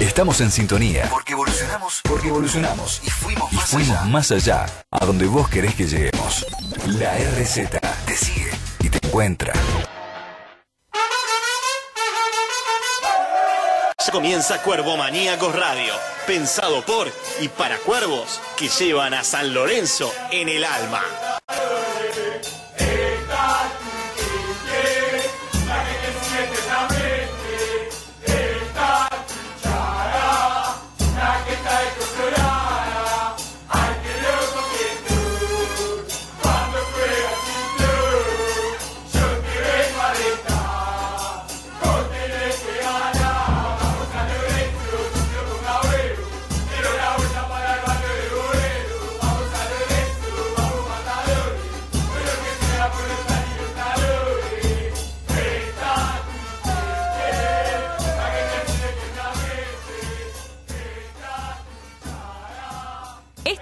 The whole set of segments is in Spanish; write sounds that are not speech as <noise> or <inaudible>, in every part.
Estamos en sintonía. Porque evolucionamos. Porque evolucionamos. Y fuimos, más, fuimos allá. más allá. A donde vos querés que lleguemos. La RZ te sigue y te encuentra. Ya comienza Cuervo Maníacos Radio. Pensado por y para cuervos que llevan a San Lorenzo en el alma.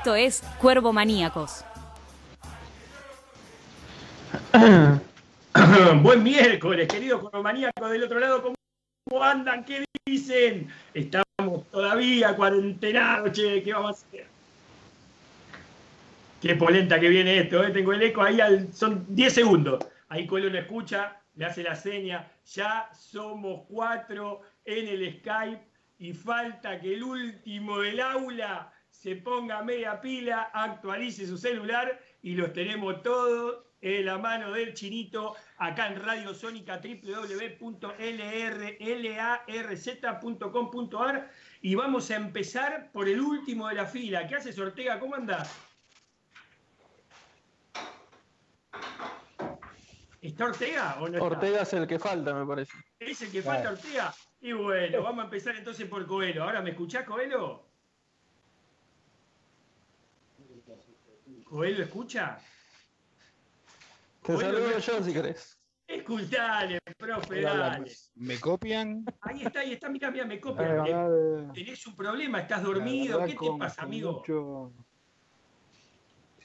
Esto es Cuervo Maníacos. <coughs> Buen miércoles, querido Cuervo Maníacos del otro lado. ¿Cómo andan? ¿Qué dicen? Estamos todavía cuarentenados, ¿qué vamos a hacer? Qué polenta que viene esto, ¿eh? tengo el eco ahí, al, son 10 segundos. Ahí Colón escucha, me hace la seña, ya somos cuatro en el Skype y falta que el último del aula se ponga media pila, actualice su celular y los tenemos todos en la mano del chinito acá en Radio Sónica www.lrlarz.com.ar y vamos a empezar por el último de la fila. ¿Qué haces Ortega? ¿Cómo andás? ¿Está Ortega o no está? Ortega es el que falta, me parece. ¿Es el que falta Ortega? Y bueno, vamos a empezar entonces por Coelho. ¿Ahora me escuchás, Coelho? ¿Coelho escucha? Te saludo yo si querés. Escuchale, profe, dale. ¿Me copian? Ahí está, ahí está, mira, mira, me La copia. verdad, ¿Tenés un problema? ¿Estás dormido? verdad ¿Qué te con- pasa, con amigo? mucho-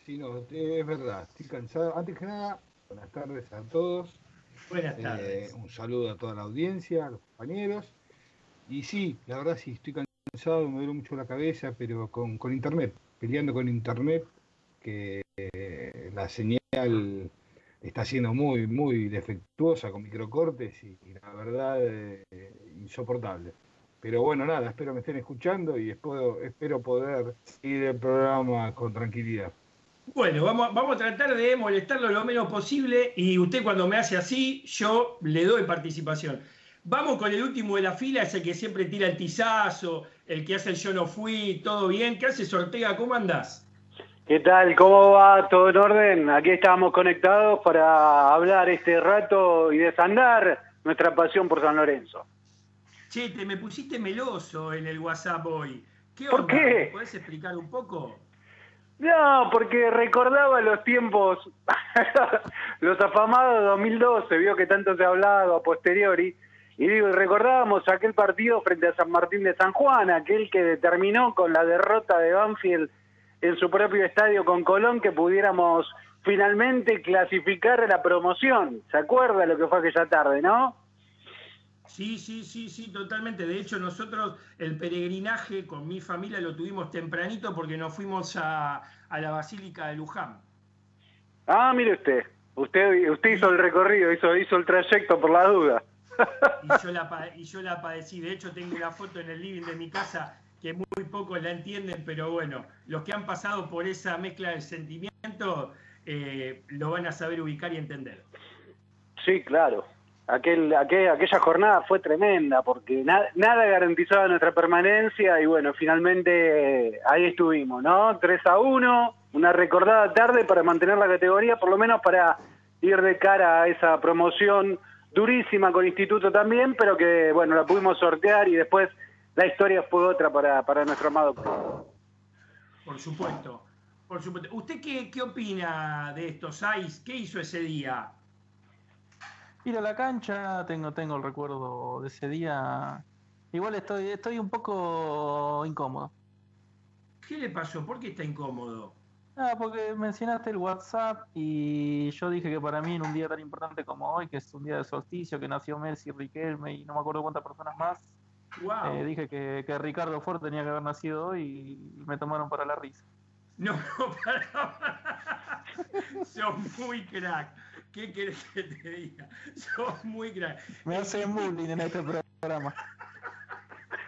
Sí, no, es verdad, estoy cansado. Antes que nada, buenas tardes a todos. Buenas Eh, tardes. un saludo a toda la audiencia, a los compañeros. Y sí, la verdad sí, estoy cansado, me duele mucho la cabeza, pero con, con internet, peleando con internet, que eh, la señal está siendo muy, muy defectuosa con microcortes y, y la verdad eh, insoportable. Pero bueno, nada, espero me estén escuchando y espero, poder ir el programa con tranquilidad. Bueno, vamos, vamos a tratar de molestarlo lo menos posible y usted cuando me hace así, yo le doy participación. Vamos con el último de la fila, ese que siempre tira el tizazo, el que hace el yo no fui, todo bien. ¿Qué haces, Ortega? ¿Cómo andás? ¿Qué tal? ¿Cómo va? ¿Todo en orden? Aquí estamos conectados para hablar este rato y desandar nuestra pasión por San Lorenzo. Che, te me pusiste meloso en el WhatsApp hoy. ¿Qué ¿Por qué? ¿Me podés explicar un poco? No, porque recordaba los tiempos, <laughs> los afamados de 2012, vio que tanto se ha hablado a posteriori, y digo, recordábamos aquel partido frente a San Martín de San Juan, aquel que determinó con la derrota de Banfield en su propio estadio con Colón que pudiéramos finalmente clasificar la promoción. ¿Se acuerda lo que fue aquella tarde, no? Sí, sí, sí, sí, totalmente. De hecho, nosotros el peregrinaje con mi familia lo tuvimos tempranito porque nos fuimos a, a la Basílica de Luján. Ah, mire usted, usted, usted hizo el recorrido, hizo, hizo el trayecto por la duda. Y yo, la, y yo la padecí. De hecho, tengo una foto en el living de mi casa que muy pocos la entienden, pero bueno, los que han pasado por esa mezcla de sentimientos eh, lo van a saber ubicar y entender. Sí, claro. Aquel, aquel- aquella jornada fue tremenda porque na- nada garantizaba nuestra permanencia y bueno, finalmente eh, ahí estuvimos, ¿no? 3 a 1, una recordada tarde para mantener la categoría, por lo menos para ir de cara a esa promoción durísima con Instituto también, pero que bueno, la pudimos sortear y después la historia fue otra para, para nuestro amado club. Por supuesto. Por supuesto. ¿Usted qué, qué opina de esto, Saiz? ¿Qué hizo ese día? Ir a la cancha, tengo, tengo el recuerdo de ese día. Igual estoy, estoy un poco incómodo. ¿Qué le pasó? ¿Por qué está incómodo? Ah, porque mencionaste el WhatsApp y yo dije que para mí en un día tan importante como hoy, que es un día de solsticio, que nació Messi, Riquelme y no me acuerdo cuántas personas más, Eh, dije que, que, Ricardo Ford tenía que haber nacido hoy y me tomaron para la risa. No, <laughs> no, para. Sos muy crack. ¿Qué querés que te diga? Sos muy crack. Me hace bullying en este programa.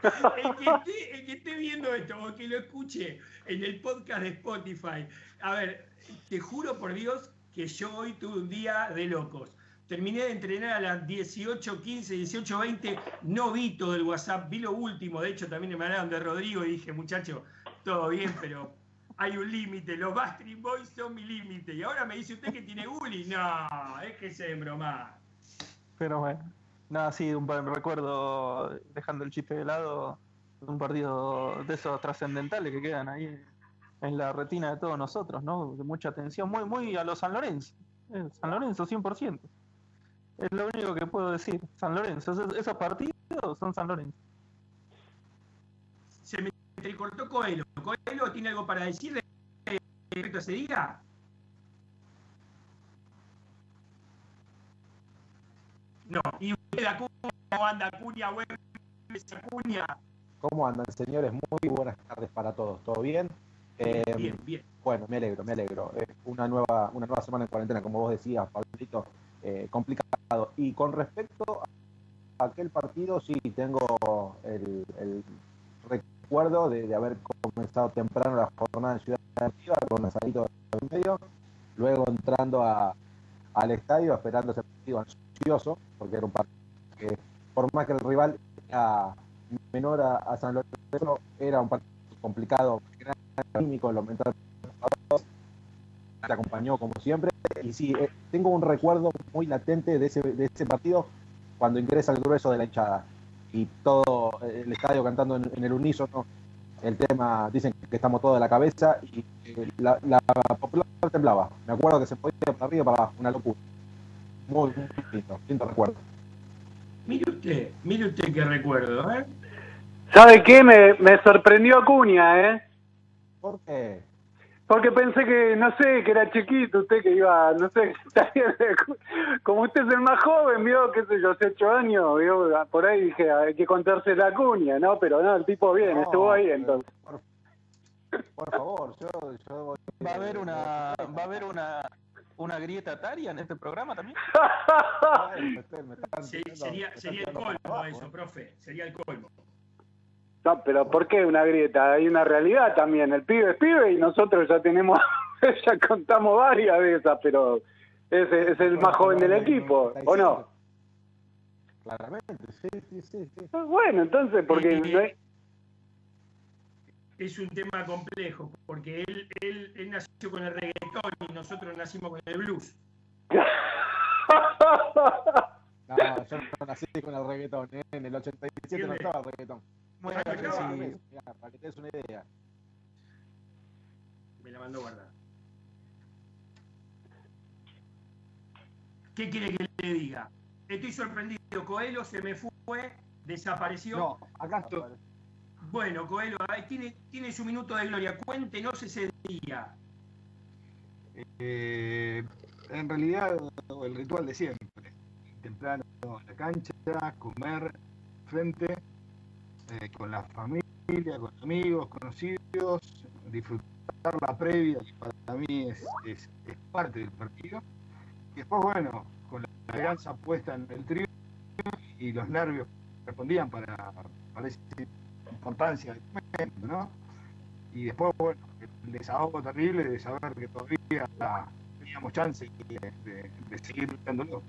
El que, esté, el que, esté, viendo esto o que lo escuche en el podcast de Spotify, a ver, te juro por Dios que yo hoy tuve un día de locos. Terminé de entrenar a las 18, 15, 18, 20. No vi todo el WhatsApp, vi lo último. De hecho, también me hablaron de Rodrigo y dije, muchacho, todo bien, pero hay un límite. Los Bastard Boys son mi límite. Y ahora me dice usted que tiene bullying. No, es que se broma. Pero bueno, nada, sí, un recuerdo, dejando el chiste de lado, un partido de esos trascendentales que quedan ahí en la retina de todos nosotros, ¿no? De mucha atención, muy, muy a los San Lorenzo. Eh, San Lorenzo, 100%. Es lo único que puedo decir. San Lorenzo. Esos, partidos son San Lorenzo. Se me cortó Coelho. ¿Coelho tiene algo para decir respecto a ese día? No. ¿Y usted, cómo anda, Acuña? Acuña. ¿Cómo andan, señores? Muy buenas tardes para todos. ¿Todo bien? bien, eh, bien. Bueno, me alegro, me alegro. una, nueva, una nueva semana en cuarentena, como vos decías, Pablito. Eh, complicado. Y con respecto a aquel partido, sí, tengo el, recuerdo de, haber comenzado temprano la jornada en Ciudad Deportiva con asadito en medio, luego entrando al estadio esperando ese partido ansioso, porque era un partido que, por más que el rival era menor a, San Lorenzo, era un partido complicado, era químico, lo mental te acompañó como siempre. Y sí, eh, tengo un recuerdo muy latente de ese, de ese partido cuando ingresa el grueso de la hinchada y todo el estadio cantando en, el unísono el tema, dicen que estamos todos de la cabeza y la, la popular temblaba. Me acuerdo que se podía para arriba para abajo, una locura. Muy, muy lindo, lindo recuerdo. Mire usted, mire usted qué recuerdo, ¿eh? ¿Sabe qué? Me, me sorprendió Acuña, ¿eh? ¿Por qué? Porque pensé que, no sé, que era chiquito, usted que iba, no sé, <laughs> como usted es el más joven, vio, qué sé yo, hace ocho años, vio, por ahí dije, hay que contarse la cuña, ¿no? Pero no, el tipo bien, estuvo ahí entonces. Por, favor, yo, yo ¿Va a haber una, va a haber una, una grieta taria en este programa también? <laughs> sí, sería, sería el colmo eso, profe, sería el colmo. No, pero ¿por qué una grieta? Hay una realidad también. El pibe es pibe y nosotros ya tenemos, <laughs> ya contamos varias de esas, pero es, es el más joven del equipo, ¿o no? Claramente, sí, sí, sí. Ah, bueno, entonces, porque... Es un tema complejo, porque él, él, él nació con el reggaetón y nosotros nacimos con el blues. <laughs> No, yo no nací con el reggaetón, ¿eh? en el 87 no estaba el reggaetón. Bueno, para que, para que te des una idea. Me la mandó guardar. ¿Qué quiere que le diga? Estoy sorprendido. Coelho se me fue, desapareció. No, acá estoy. Bueno, Coelho, tiene, tiene su minuto de gloria. Cuéntenos ese día. Eh, en realidad, el ritual de siempre. Temprano a la cancha, comer frente eh, con la familia, con amigos, conocidos, disfrutar la previa, que para mí es, parte del partido. Y después, bueno, con la esperanza puesta en el trío y los nervios respondían para, para esa importancia del momento, ¿no? Y después, bueno, el desahogo terrible de saber que todavía teníamos chance de, de, seguir luchándolo,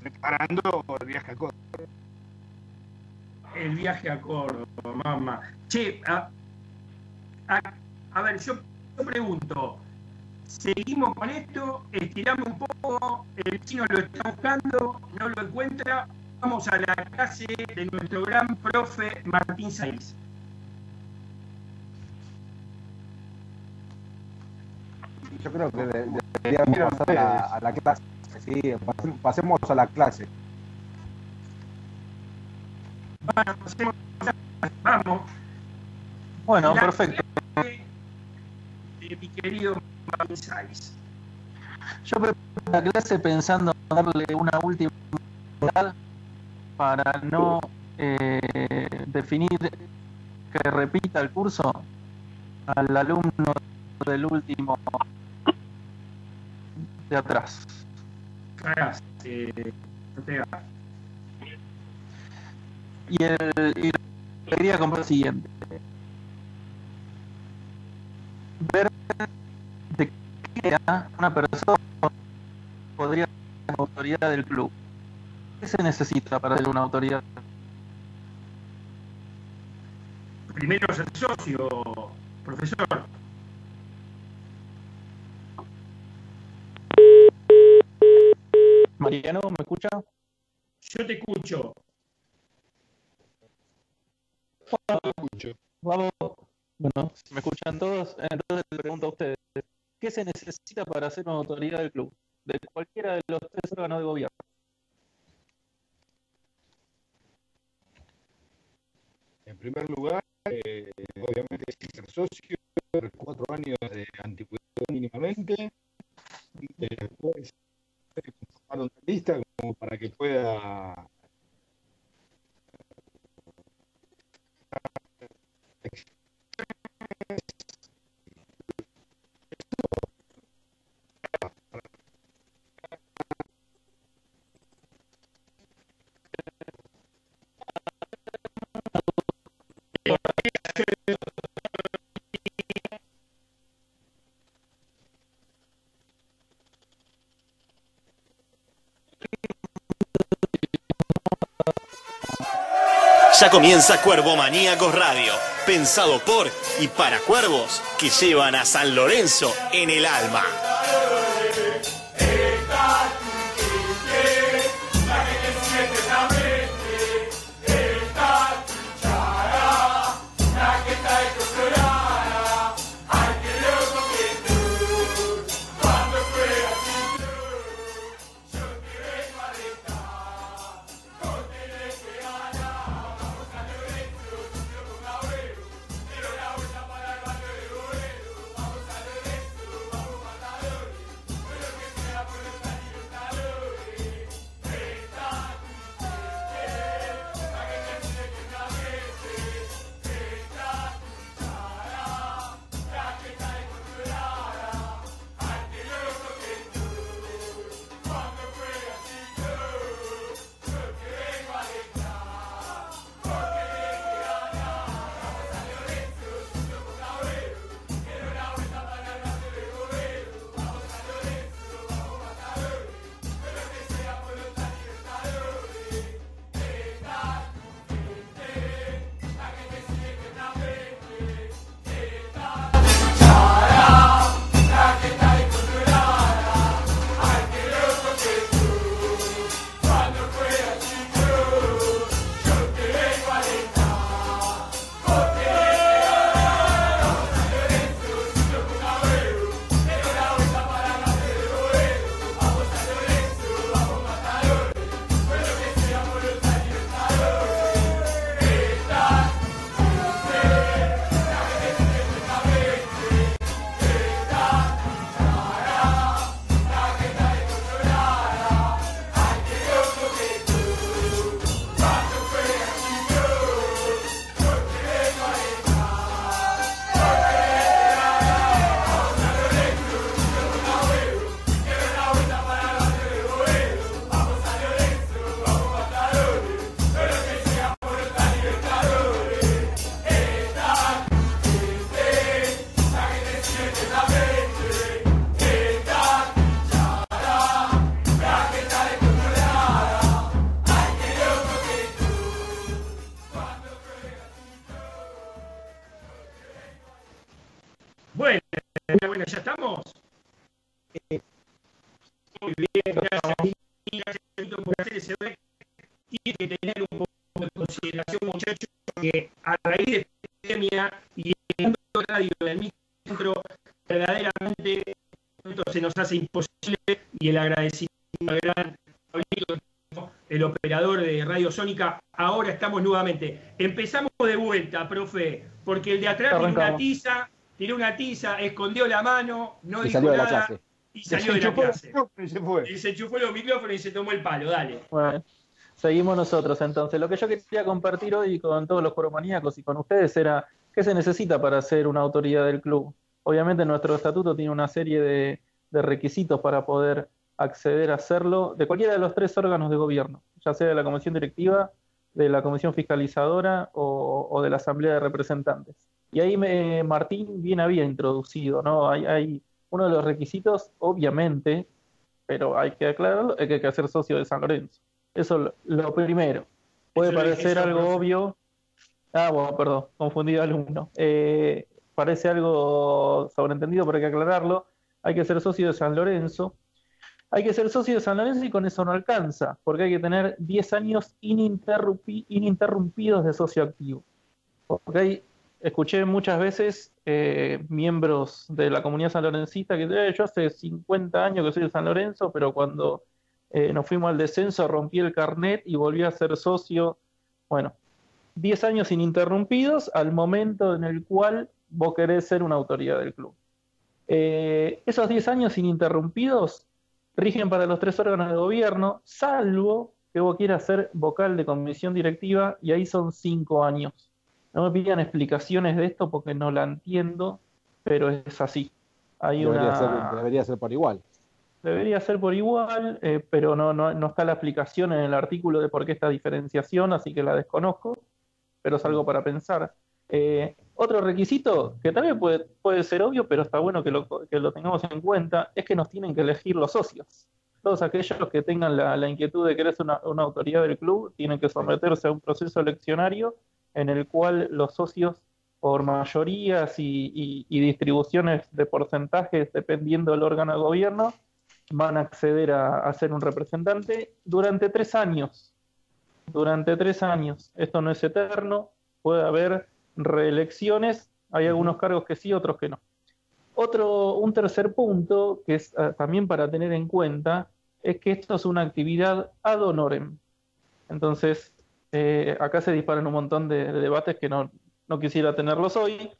preparando el viaje a Córdoba el viaje a Córdoba, mamá. Che, a, ver, yo, pregunto, seguimos con esto, estiramos un poco, el chino lo está buscando, no lo encuentra, vamos a la clase de nuestro gran profe Martín Saiz. Yo creo que deberíamos pasar a, la clase, sí, pasemos a la clase. Bueno, perfecto. mi querido Yo preparo la clase pensando en darle una última para no eh, definir que repita el curso al alumno del último de atrás. Ortega. Y, el, y lo que quería comprar el siguiente. Ver de qué manera una persona podría ser autoridad del club. ¿Qué se necesita para ser una autoridad? Primero ser socio, profesor. Mariano, ¿me escucha? Yo te escucho. Vamos. Bueno, si me escuchan todos, entonces le pregunto a ustedes, ¿qué se necesita para ser una autoridad del club? De cualquiera de los tres órganos de gobierno. En primer lugar, eh, obviamente ser socio, cuatro años de antigüedad mínimamente, después conformar una lista como para que pueda Ya comienza Cuervo Maníacos Radio, pensado por y para cuervos que llevan a San Lorenzo en el alma. Muy bien, gracias. Gracias por hacer ese break. Tiene que tener un poco de consideración, muchachos, que a raíz de esta pandemia y el mundo radio del micro, verdaderamente esto se nos hace imposible y el agradecimiento al gran el operador de Radio Sónica. Ahora estamos nuevamente. Empezamos de vuelta, profe, porque el de atrás tiene una tiza, tiró una tiza, escondió la mano, no Y dijo salió de la nada clase. y salió de la clase. Y se fue. Y se enchufó los micrófonos y se tomó el palo, dale. Bueno, Seguimos nosotros entonces. Lo que yo quería compartir hoy con todos los coromaníacos y con ustedes era qué se necesita para ser una autoridad del club. Obviamente nuestro estatuto tiene una serie de, requisitos para poder acceder a hacerlo de cualquiera de los tres órganos de gobierno, ya sea de la comisión directiva, de la comisión fiscalizadora o, de la asamblea de representantes. Y ahí me, Martín bien había introducido, ¿no? Hay, hay uno de los requisitos, obviamente, pero hay que aclararlo, hay que ser socio de San Lorenzo. Eso lo, primero. Puede parecer algo obvio. Ah, bueno, perdón, confundido alumno. Eh, parece algo sobreentendido, pero hay que aclararlo. Hay que ser socio de San Lorenzo. Hay que ser socio de San Lorenzo y con eso no alcanza, porque hay que tener 10 años ininterrumpidos de socio activo. Porque escuché muchas veces eh, miembros de la comunidad sanlorencista que eh, yo hace 50 años que soy de San Lorenzo, pero cuando eh, nos fuimos al descenso, rompí el carnet y volví a ser socio. Bueno, 10 años ininterrumpidos al momento en el cual vos querés ser una autoridad del club. Eh, esos 10 años ininterrumpidos rigen para los tres órganos de gobierno, salvo que vos quieras ser vocal de comisión directiva y ahí son 5 años. No me pidan explicaciones de esto porque no la entiendo, pero es así. Hay una... debería ser por igual. Debería ser por igual, eh, pero no, no, no, está la explicación en el artículo de por qué esta diferenciación, así que la desconozco, pero es algo para pensar. Eh, otro requisito, que también puede, puede ser obvio, pero está bueno que lo, que lo tengamos en cuenta, es que nos tienen que elegir los socios. Todos aquellos que tengan la, la inquietud de querer ser una, una, autoridad del club tienen que someterse a un proceso eleccionario en el cual los socios, por mayorías y, y, y distribuciones de porcentajes dependiendo del órgano de gobierno, van a acceder a, ser un representante durante tres años. Durante tres años. Esto no es eterno, puede haber reelecciones, hay algunos cargos que sí, otros que no. Otro, un tercer punto, que es ah, también para tener en cuenta, es que esto es una actividad ad honorem. Entonces, eh, acá se disparan un montón de, de debates que no, quisiera tenerlos hoy,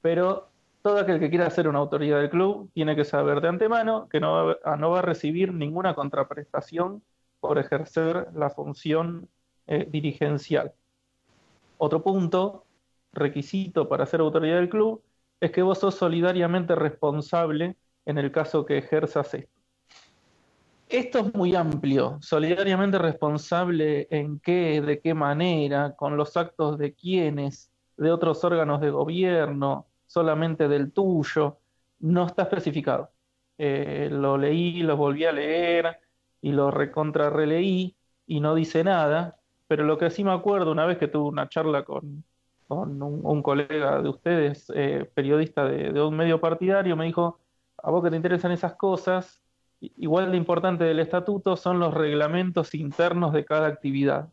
pero todo aquel que quiera ser una autoridad del club tiene que saber de antemano que no va, ah, a recibir ninguna contraprestación por ejercer la función eh, dirigencial. Otro punto, requisito para ser autoridad del club, es que vos sos solidariamente responsable en el caso que ejerzas esto. Esto es muy amplio, solidariamente responsable en qué, de qué manera, con los actos de quiénes, de otros órganos de gobierno, solamente del tuyo, no está especificado. Eh, lo leí, lo volví a leer y lo recontra releí y no dice nada, pero lo que sí me acuerdo una vez que tuve una charla con, con un, colega de ustedes, eh, periodista de, de, un medio partidario, me dijo, a vos que te interesan esas cosas, igual de importante del estatuto son los reglamentos internos de cada actividad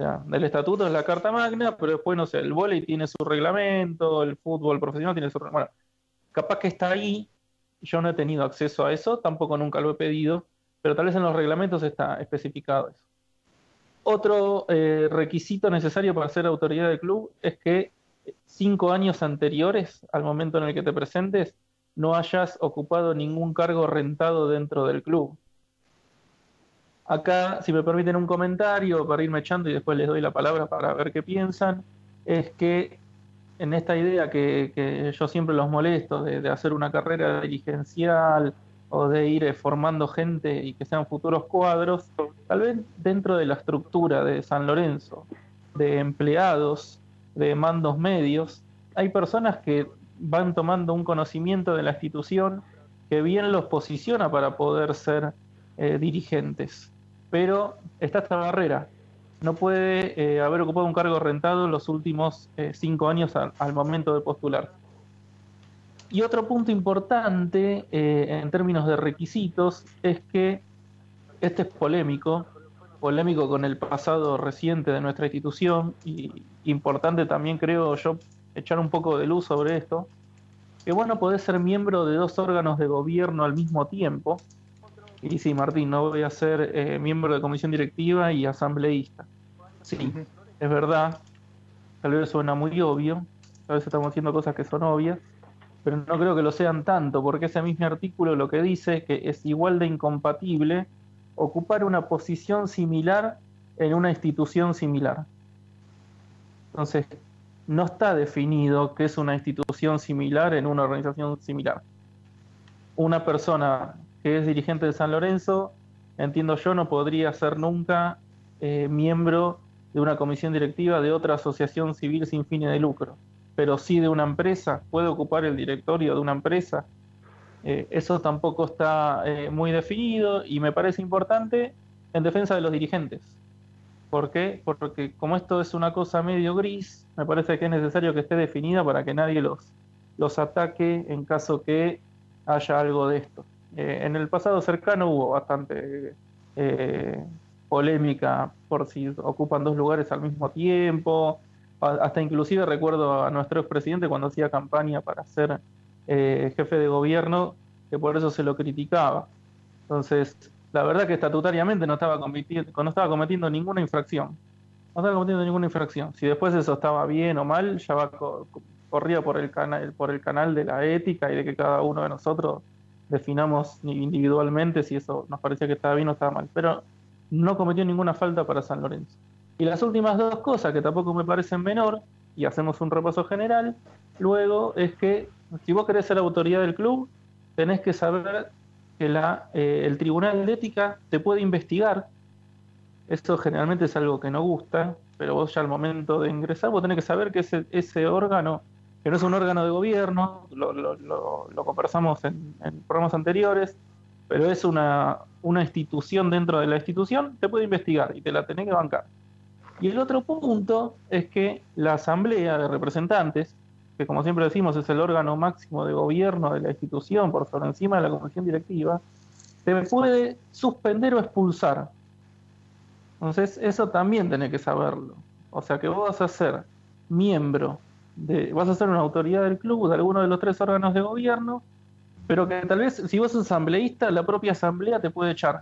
sea, el estatuto es la carta magna, pero después, no sé, el volei tiene su reglamento, el fútbol profesional tiene su reglamento. Capaz que está ahí, yo no he tenido acceso a eso, tampoco nunca lo he pedido, pero tal vez en los reglamentos está especificado eso. Otro eh, requisito necesario para ser autoridad del club es que cinco años anteriores al momento en el que te presentes no hayas ocupado ningún cargo rentado dentro del club. Acá, si me permiten un comentario para irme echando y después les doy la palabra para ver qué piensan, es que en esta idea que, yo siempre los molesto de, hacer una carrera dirigencial o de ir eh, formando gente y que sean futuros cuadros, tal vez dentro de la estructura de San Lorenzo, de empleados, de mandos medios, hay personas que van tomando un conocimiento de la institución que bien los posiciona para poder ser eh, dirigentes pero está esta barrera. No puede eh, haber ocupado un cargo rentado en los últimos eh, cinco años al, momento de postular. Y otro punto importante en términos de requisitos es que este es polémico, polémico con el pasado reciente de nuestra institución y importante también creo yo echar un poco de luz sobre esto, que bueno, podés ser miembro de dos órganos de gobierno al mismo tiempo, y sí, Martín, no voy a ser eh, miembro de comisión directiva y asambleísta. Sí, es verdad. Tal vez suena muy obvio. Tal vez estamos haciendo cosas que son obvias. Pero no creo que lo sean tanto, porque ese mismo artículo lo que dice es que es igual de incompatible ocupar una posición similar en una institución similar. Entonces, no está definido qué es una institución similar en una organización similar. Una persona que es dirigente de San Lorenzo, entiendo yo, no podría ser nunca eh, miembro de una comisión directiva de otra asociación civil sin fines de lucro, pero sí de una empresa, puede ocupar el directorio de una empresa. Eh, eso tampoco está eh, muy definido y me parece importante en defensa de los dirigentes. ¿Por qué? Porque como esto es una cosa medio gris, me parece que es necesario que esté definida para que nadie los, los ataque en caso que haya algo de esto. Eh, en el pasado cercano hubo bastante eh, polémica por si ocupan dos lugares al mismo tiempo, hasta inclusive recuerdo a nuestro expresidente cuando hacía campaña para ser eh, jefe de gobierno, que por eso se lo criticaba. Entonces, la verdad que estatutariamente no estaba, no estaba cometiendo ninguna infracción. No estaba cometiendo ninguna infracción. Si después eso estaba bien o mal, ya va corría por el, canal, por el canal de la ética y de que cada uno de nosotros definamos individualmente si eso nos parecía que estaba bien o estaba mal. Pero no cometió ninguna falta para San Lorenzo. Y las últimas dos cosas, que tampoco me parecen menor, y hacemos un repaso general, luego es que si vos querés ser autoridad del club, tenés que saber que eh, el Tribunal de Ética te puede investigar. Esto generalmente es algo que no gusta, pero vos ya al momento de ingresar, vos tenés que saber que ese, ese órgano, que no es un órgano de gobierno, lo, conversamos en, en, programas anteriores, pero es una, una institución dentro de la institución, te puede investigar y te la tenés que bancar. Y el otro punto es que la Asamblea de Representantes que como siempre decimos es el órgano máximo de gobierno de la institución por sobre encima de la comisión directiva, te puede suspender o expulsar. Entonces, eso también tenés que saberlo. O sea que vos vas a ser miembro, de, vas a ser una autoridad del club, de alguno de los tres órganos de gobierno, pero que tal vez si vos sos asambleísta, la propia asamblea te puede echar.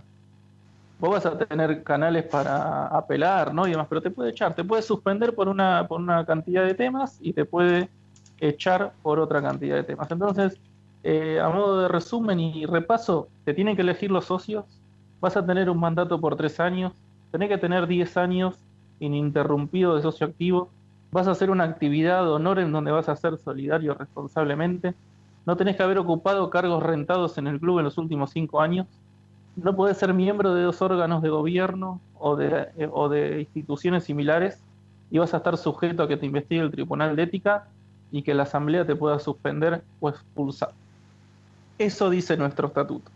Vos vas a tener canales para apelar, ¿no? Y demás, pero te puede echar, te puede suspender por una, por una cantidad de temas y te puede echar por otra cantidad de temas. Entonces, eh, a modo de resumen y repaso, te tienen que elegir los socios, vas a tener un mandato por tres años, tenés que tener diez años ininterrumpido de socio activo, vas a hacer una actividad de honor en donde vas a ser solidario responsablemente, no tenés que haber ocupado cargos rentados en el club en los últimos cinco años, no podés ser miembro de dos órganos de gobierno o de, eh, o de instituciones similares y vas a estar sujeto a que te investigue el Tribunal de Ética y que la Asamblea te pueda suspender o expulsar. Eso dice nuestro estatuto.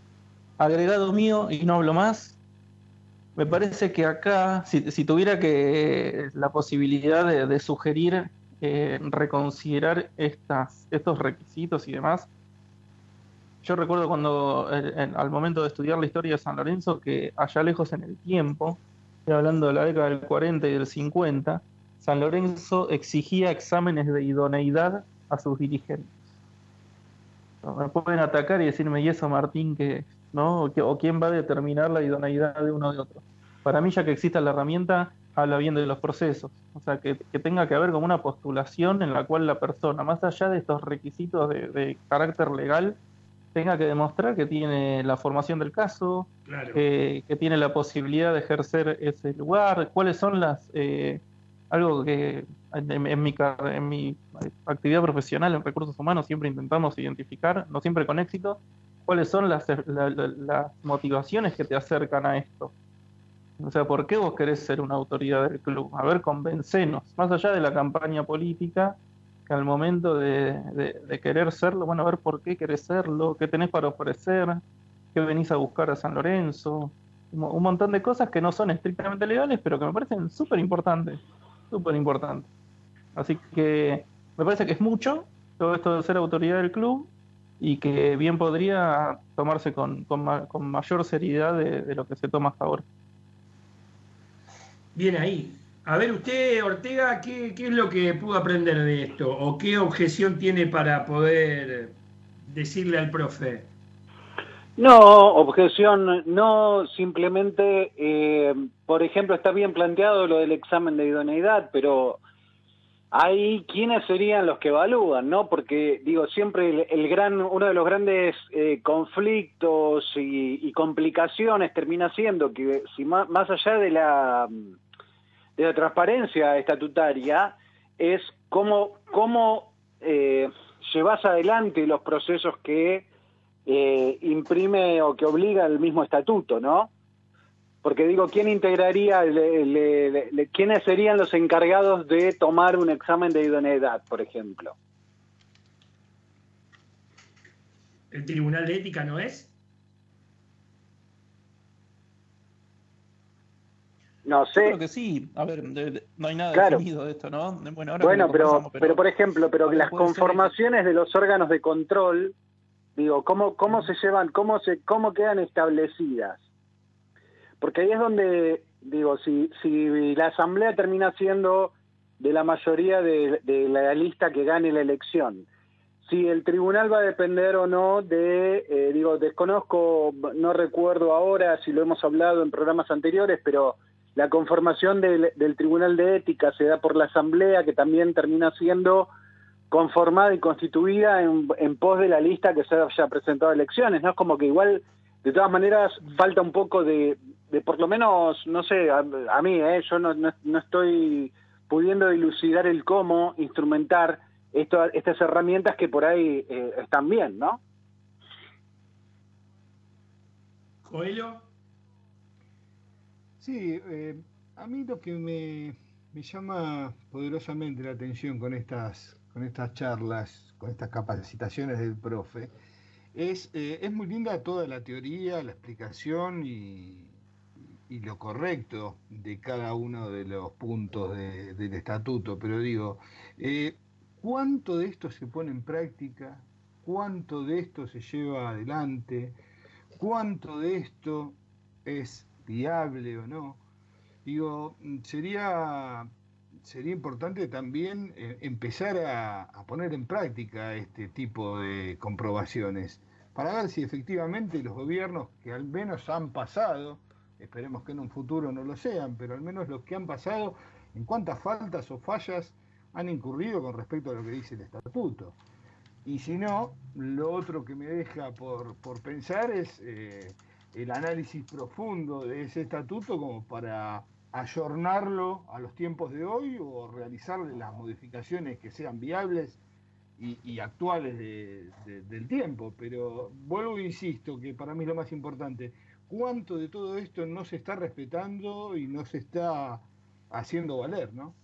Agregado mío, y no hablo más, me parece que acá, si, tuviera que la posibilidad de, sugerir eh, reconsiderar estas, estos requisitos y demás, yo recuerdo cuando, al momento de estudiar la historia de San Lorenzo, que allá lejos en el tiempo, hablando de la década del 40 y del 50, San Lorenzo exigía exámenes de idoneidad a sus dirigentes. Me pueden atacar y decirme, ¿y eso Martín qué ¿No? ¿O quién va a determinar la idoneidad de uno de otro? Para mí, ya que exista la herramienta, habla bien de los procesos. O sea, que, tenga que haber como una postulación en la cual la persona, más allá de estos requisitos de, carácter legal, tenga que demostrar que tiene la formación del caso, que tiene la posibilidad de ejercer ese lugar, cuáles son las... Eh, algo que en, mi, en mi actividad profesional en recursos humanos siempre intentamos identificar, no siempre con éxito, cuáles son las, las motivaciones que te acercan a esto. O sea, ¿por qué vos querés ser una autoridad del club? A ver, convencenos. Más allá de la campaña política, que al momento de, de, querer serlo, bueno, a ver por qué querés serlo, qué tenés para ofrecer, qué venís a buscar a San Lorenzo. Un montón de cosas que no son estrictamente legales, pero que me parecen súper importantes súper importante. Así que me parece que es mucho todo esto de ser autoridad del club y que bien podría tomarse con, con, mayor seriedad de, lo que se toma hasta ahora. Bien ahí. A ver, usted, Ortega, ¿qué, ¿qué, es lo que pudo aprender de esto? ¿O qué objeción tiene para poder decirle al profe? No, objeción no, simplemente, eh, por ejemplo, está bien planteado lo del examen de idoneidad, pero hay quiénes serían los que evalúan, ¿no? Porque digo siempre el, gran, uno de los grandes eh, conflictos y, complicaciones termina siendo que si más, allá de la de la transparencia estatutaria es cómo, cómo eh, llevas adelante los procesos que eh, imprime o que obliga el mismo estatuto, ¿no? Porque digo, ¿quién integraría, quiénes serían los encargados de tomar un examen de idoneidad, por ejemplo? ¿El Tribunal de Ética no es? No sé. creo que sí. A ver, no hay nada definido de esto, ¿no? Bueno, pero, pero, por ejemplo, pero las conformaciones de los órganos de control, digo, ¿cómo, cómo se llevan, cómo, se, cómo quedan establecidas? Porque ahí es donde, digo, si, si la Asamblea termina siendo de la mayoría de, de la lista que gane la elección, si el tribunal va a depender o no de, eh, digo, desconozco, no recuerdo ahora si lo hemos hablado en programas anteriores, pero la conformación del, Tribunal de Ética se da por la Asamblea, que también termina siendo conformada y constituida en, pos de la lista que se haya presentado a elecciones, ¿no? Es como que igual, de todas maneras, falta un poco de, de por lo menos, no sé, a, mí, ¿eh? yo no, no, estoy pudiendo dilucidar el cómo instrumentar esto, estas herramientas que por ahí eh, están bien, ¿no? Coelho. Sí, eh, a mí lo que me, llama poderosamente la atención con estas, con estas charlas, con estas capacitaciones del profe, es, eh, es muy linda toda la teoría, la explicación y, lo correcto de cada uno de los puntos del estatuto, pero digo, eh, ¿cuánto de esto se pone en práctica? ¿Cuánto de esto se lleva adelante? ¿Cuánto de esto es viable o no. Digo, sería, sería importante también eh, empezar a, poner en práctica este tipo de comprobaciones para ver si efectivamente los gobiernos que al menos han pasado, esperemos que en un futuro no lo sean, pero al menos los que han pasado, en cuántas faltas o fallas han incurrido con respecto a lo que dice el estatuto. Y si no, lo otro que me deja por, pensar es eh, el análisis profundo de ese estatuto como para ayornarlo a los tiempos de hoy o realizarle las modificaciones que sean viables y, actuales del tiempo. Pero vuelvo e insisto que para mí es lo más importante, cuánto de todo esto no se está respetando y no se está haciendo valer, ¿no?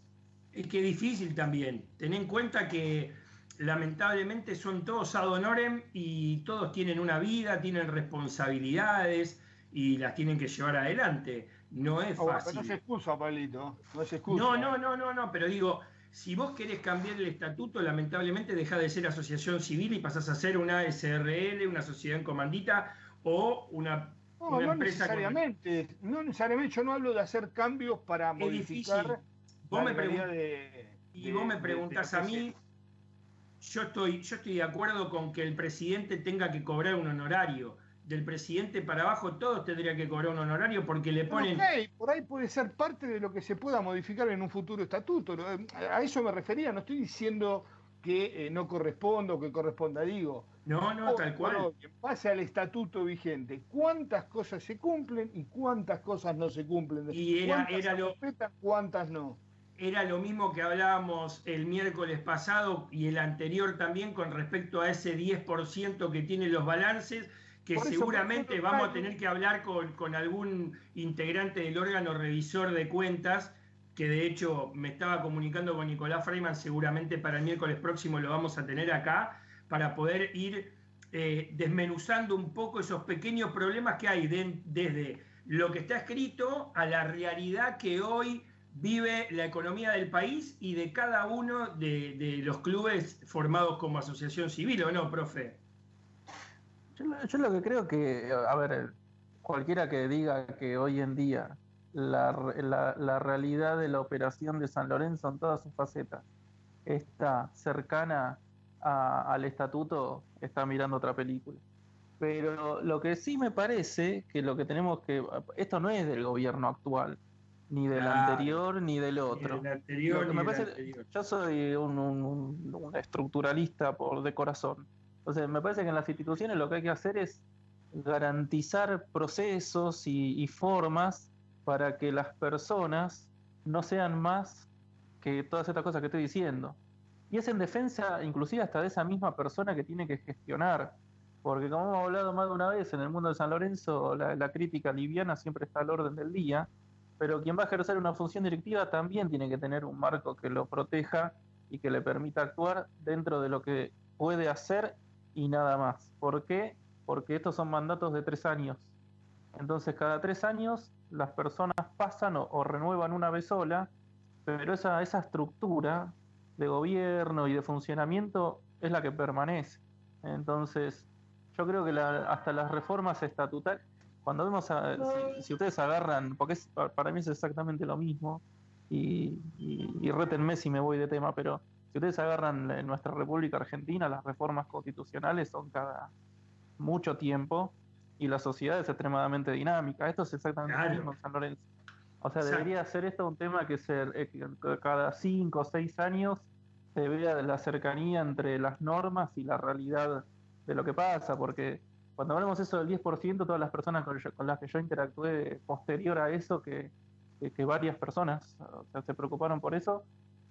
Es que difícil también. Ten en cuenta que lamentablemente son todos ad honorem y todos tienen una vida, tienen responsabilidades y las tienen que llevar adelante. No es fácil. no se excusa, Pablito. No se excusa. No, no, no, no, no, pero digo, si vos querés cambiar el estatuto, lamentablemente deja de ser asociación civil y pasás a ser una SRL, una sociedad en comandita o una, no, no Necesariamente, No necesariamente, yo no hablo de hacer cambios para modificar. Vos me y vos me preguntás a mí yo estoy, yo estoy de acuerdo con que el presidente tenga que cobrar un honorario. Del presidente para abajo todos tendrían que cobrar un honorario porque le ponen... por ahí puede ser parte de lo que se pueda modificar en un futuro estatuto. A eso me refería, no estoy diciendo que eh, no corresponda o que corresponda, digo. No, no, tal cual. En base al estatuto vigente, ¿cuántas cosas se cumplen y cuántas cosas no se cumplen? Y era, era lo... ¿Cuántas no? era lo mismo que hablábamos el miércoles pasado y el anterior también con respecto a ese 10% que tienen los balances, que seguramente vamos a tener que hablar con, algún integrante del órgano revisor de cuentas, que de hecho me estaba comunicando con Nicolás Freiman, seguramente para el miércoles próximo lo vamos a tener acá, para poder ir eh, desmenuzando un poco esos pequeños problemas que hay desde lo que está escrito a la realidad que hoy vive la economía del país y de cada uno de, los clubes formados como asociación civil, ¿o no, profe? Yo, lo que creo que, a ver, cualquiera que diga que hoy en día la, realidad de la operación de San Lorenzo en todas sus facetas está cercana al estatuto, está mirando otra película. Pero lo que sí me parece que lo que tenemos que, esto no es del gobierno actual, ni del anterior ni del otro. Yo soy un, estructuralista por de corazón. Entonces, me parece que en las instituciones lo que hay que hacer es garantizar procesos y, formas para que las personas no sean más que todas estas cosas que estoy diciendo. Y es en defensa inclusive hasta de esa misma persona que tiene que gestionar. Porque como hemos hablado más de una vez, en el mundo de San Lorenzo la, crítica liviana siempre está al orden del día, pero quien va a ejercer una función directiva también tiene que tener un marco que lo proteja y que le permita actuar dentro de lo que puede hacer y nada más. ¿Por qué? Porque estos son mandatos de tres años. Entonces cada tres años las personas pasan o, renuevan una vez sola, pero esa, esa estructura de gobierno y de funcionamiento es la que permanece. Entonces, yo creo que hasta las reformas estatutarias, cuando vemos, si, ustedes agarran, porque para mí es exactamente lo mismo, y, y, y rétenme si me voy de tema, pero si ustedes agarran en nuestra República Argentina, las reformas constitucionales son cada mucho tiempo y la sociedad es extremadamente dinámica. Esto es exactamente lo mismo en San Lorenzo. O sea, debería ser esto un tema que, ser, eh, cada cinco o seis años se vea la cercanía entre las normas y la realidad de lo que pasa, porque cuando hablamos eso del 10%, todas las personas con, las que yo interactué posterior a eso, que, que, varias personas se preocuparon por eso,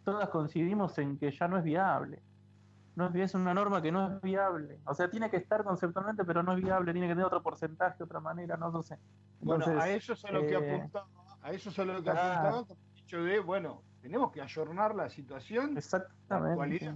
todas coincidimos en que ya no es viable. No es, es una norma que no es viable. O sea, tiene que estar conceptualmente, pero no es viable, tiene que tener otro porcentaje, otra manera, no sé. bueno, a eso es a lo que eh, apuntaba, a eso es a lo que apuntaba, dicho de, bueno, tenemos que ayornar la situación. Exactamente.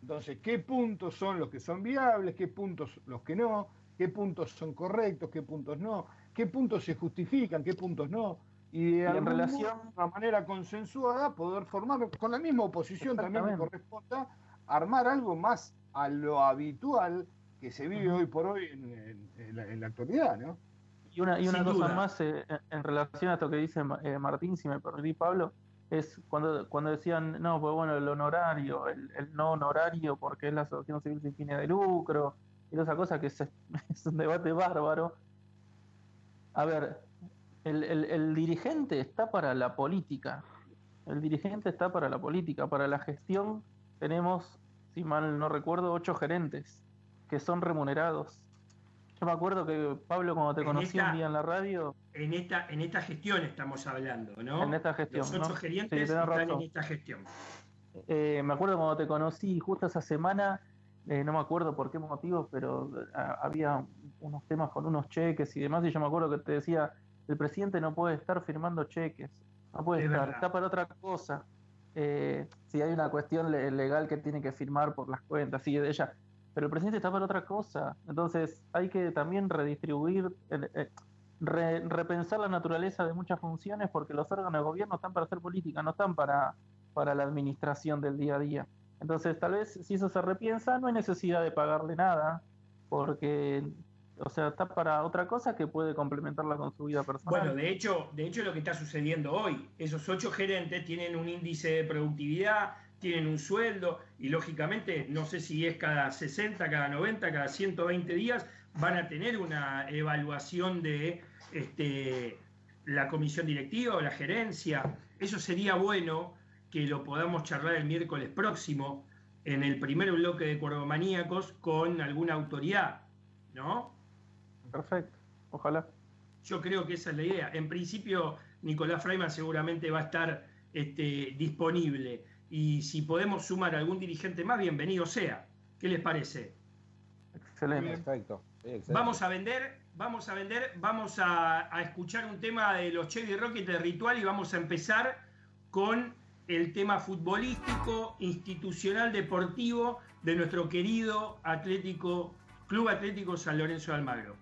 Entonces, ¿qué puntos son los que son viables? ¿Qué puntos los que no? ¿Qué puntos son correctos? ¿Qué puntos no? ¿Qué puntos se justifican? ¿Qué puntos no? Y, en relación de manera consensuada poder formar con la misma oposición también me corresponda armar algo más a lo habitual que se vive hoy por hoy en, la, actualidad, ¿no? Y una, y una cosa más eh, en relación a esto que dice eh, Martín, si me perdí Pablo, es cuando, cuando decían, no, pues bueno, el honorario, el, no honorario, porque es la asociación civil sin fines de lucro, y toda esa cosa que es, <laughs> es un debate bárbaro. A ver, el, el, dirigente está para la política. El dirigente está para la política. Para la gestión tenemos, si mal no recuerdo, ocho gerentes que son remunerados. Yo me acuerdo que Pablo, cuando te conocí un día en la radio. En esta, en esta gestión estamos hablando, ¿no? En esta gestión. Los ocho gerentes están en esta gestión. Eh, me acuerdo cuando te conocí, justo esa semana, eh, no me acuerdo por qué motivo, pero ah, había unos temas con unos cheques y demás, y yo me acuerdo que te decía, el presidente no puede estar firmando cheques, no puede estar, está para otra cosa. Eh, si hay una cuestión legal que tiene que firmar por las cuentas, sí, de ella, pero el presidente está para otra cosa. Entonces hay que también redistribuir, eh, repensar la naturaleza de muchas funciones porque los órganos de gobierno están para hacer política, no están para, para la administración del día a día. Entonces tal vez si eso se repiensa no hay necesidad de pagarle nada porque o sea, está para otra cosa que puede complementarla con su vida personal. Bueno, de hecho, de hecho lo que está sucediendo hoy, esos ocho gerentes tienen un índice de productividad, tienen un sueldo y lógicamente, no sé si es cada 60, cada 90, cada 120 días, van a tener una evaluación de este, la comisión directiva o la gerencia. Eso sería bueno que lo podamos charlar el miércoles próximo en el primer bloque de Cuervomaníacos con alguna autoridad, ¿no? Perfecto, ojalá. Yo creo que esa es la idea. En principio, Nicolás Freiman seguramente va a estar este, disponible. Y si podemos sumar algún dirigente más, bienvenido sea. ¿Qué les parece? Excelente. Perfecto. Vamos a vender, vamos a vender, vamos a, escuchar un tema de los Chevy Rocket de Ritual y vamos a empezar con el tema futbolístico, institucional, deportivo de nuestro querido Atlético, Club Atlético San Lorenzo de Almagro.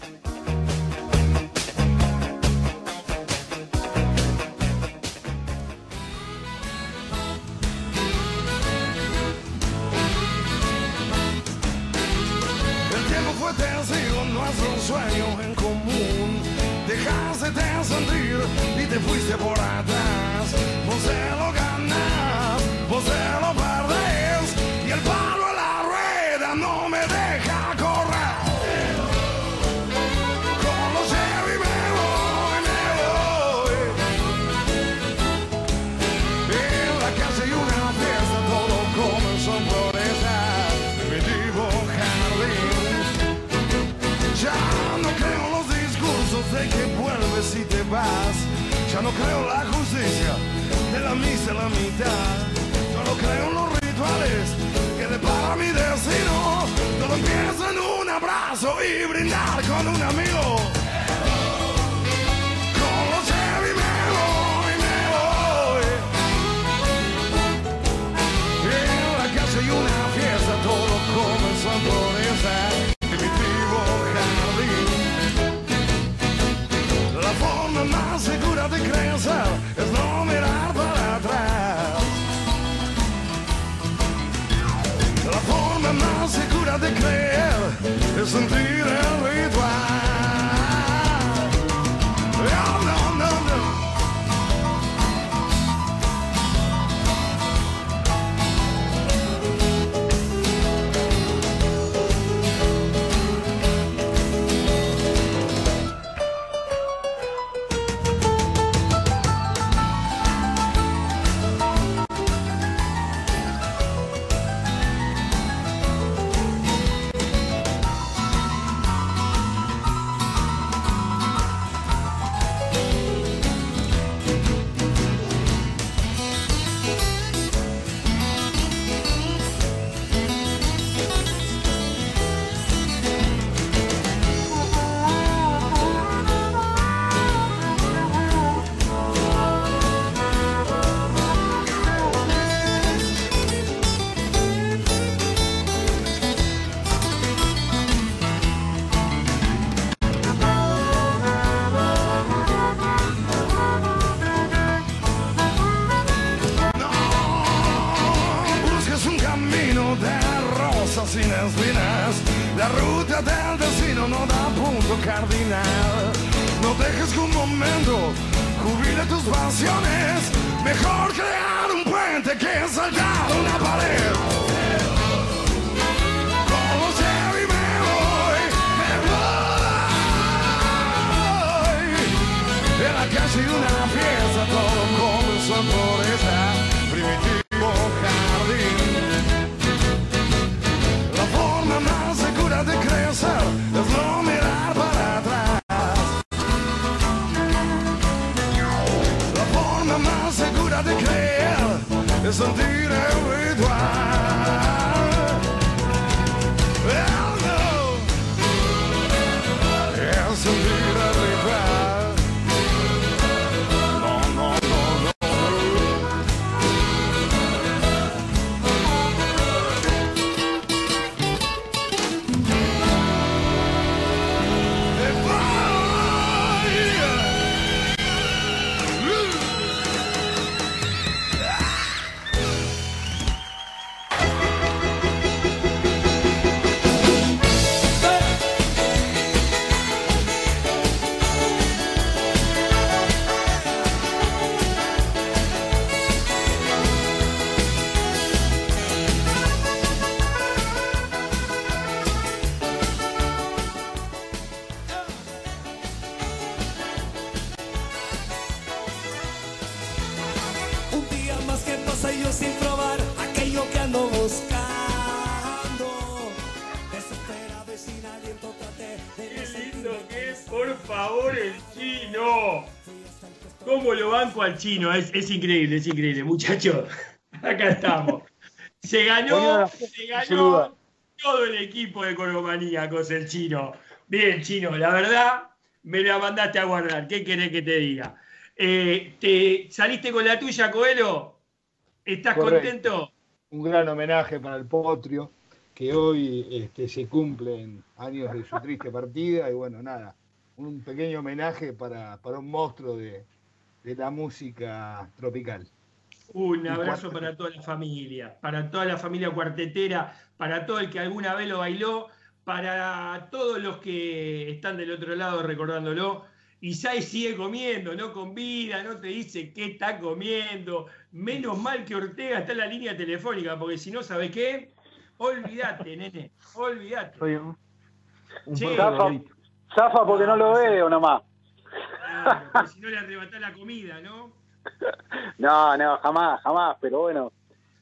No creo en la justicia de la misa la mitad. Yo no creo en los rituales que depara mi destino. Todo empieza en un abrazo y brindar con un amigo. Mejor crear un puente que ensayar una pared. Yes, indeed. chino, es, increíble, es increíble, muchachos. <laughs> Acá estamos. Se ganó, se ganó todo el equipo de Corgomaníacos, el chino. Bien, chino, la verdad, me la mandaste a guardar. ¿Qué querés que te diga? Eh, te, ¿Saliste con la tuya, Coelho? ¿Estás contento? Un gran homenaje para el Potrio, que hoy este, se cumplen años de su triste partida. Y bueno, nada, un pequeño homenaje para un monstruo de, de la música tropical. Un abrazo para toda la familia, para toda la familia cuartetera, para todo el que alguna vez lo bailó, para todos los que están del otro lado recordándolo. Y Isai sigue comiendo, no convida, no te dice qué está comiendo. Menos mal que Ortega está en la línea telefónica, porque si no, ¿sabes qué? Olvídate, <laughs> nene, olvídate. Un, zafa, porque no lo veo nomás. Claro, porque si no le arrebatás la comida, ¿no? <laughs> No, no, jamás, jamás, pero bueno.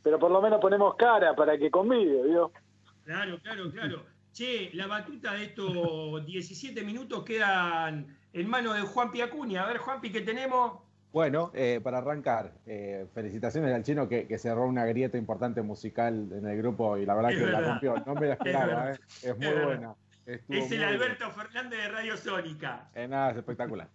Pero por lo menos ponemos cara para que convide, ¿vio? Claro, claro, claro. Che, la batuta de estos 17 minutos quedan en manos de Juan Piacuña. A ver, Juanpi, ¿qué tenemos? Bueno, eh, para arrancar, eh, felicitaciones al chino que, que cerró una grieta importante musical en el grupo y la verdad Es que la rompió. No me la <laughs> esperaba, verdad. eh. es muy Es buena. Estuvo Es el Alberto Fernández de Radio Sónica. Eh, nada, es espectacular.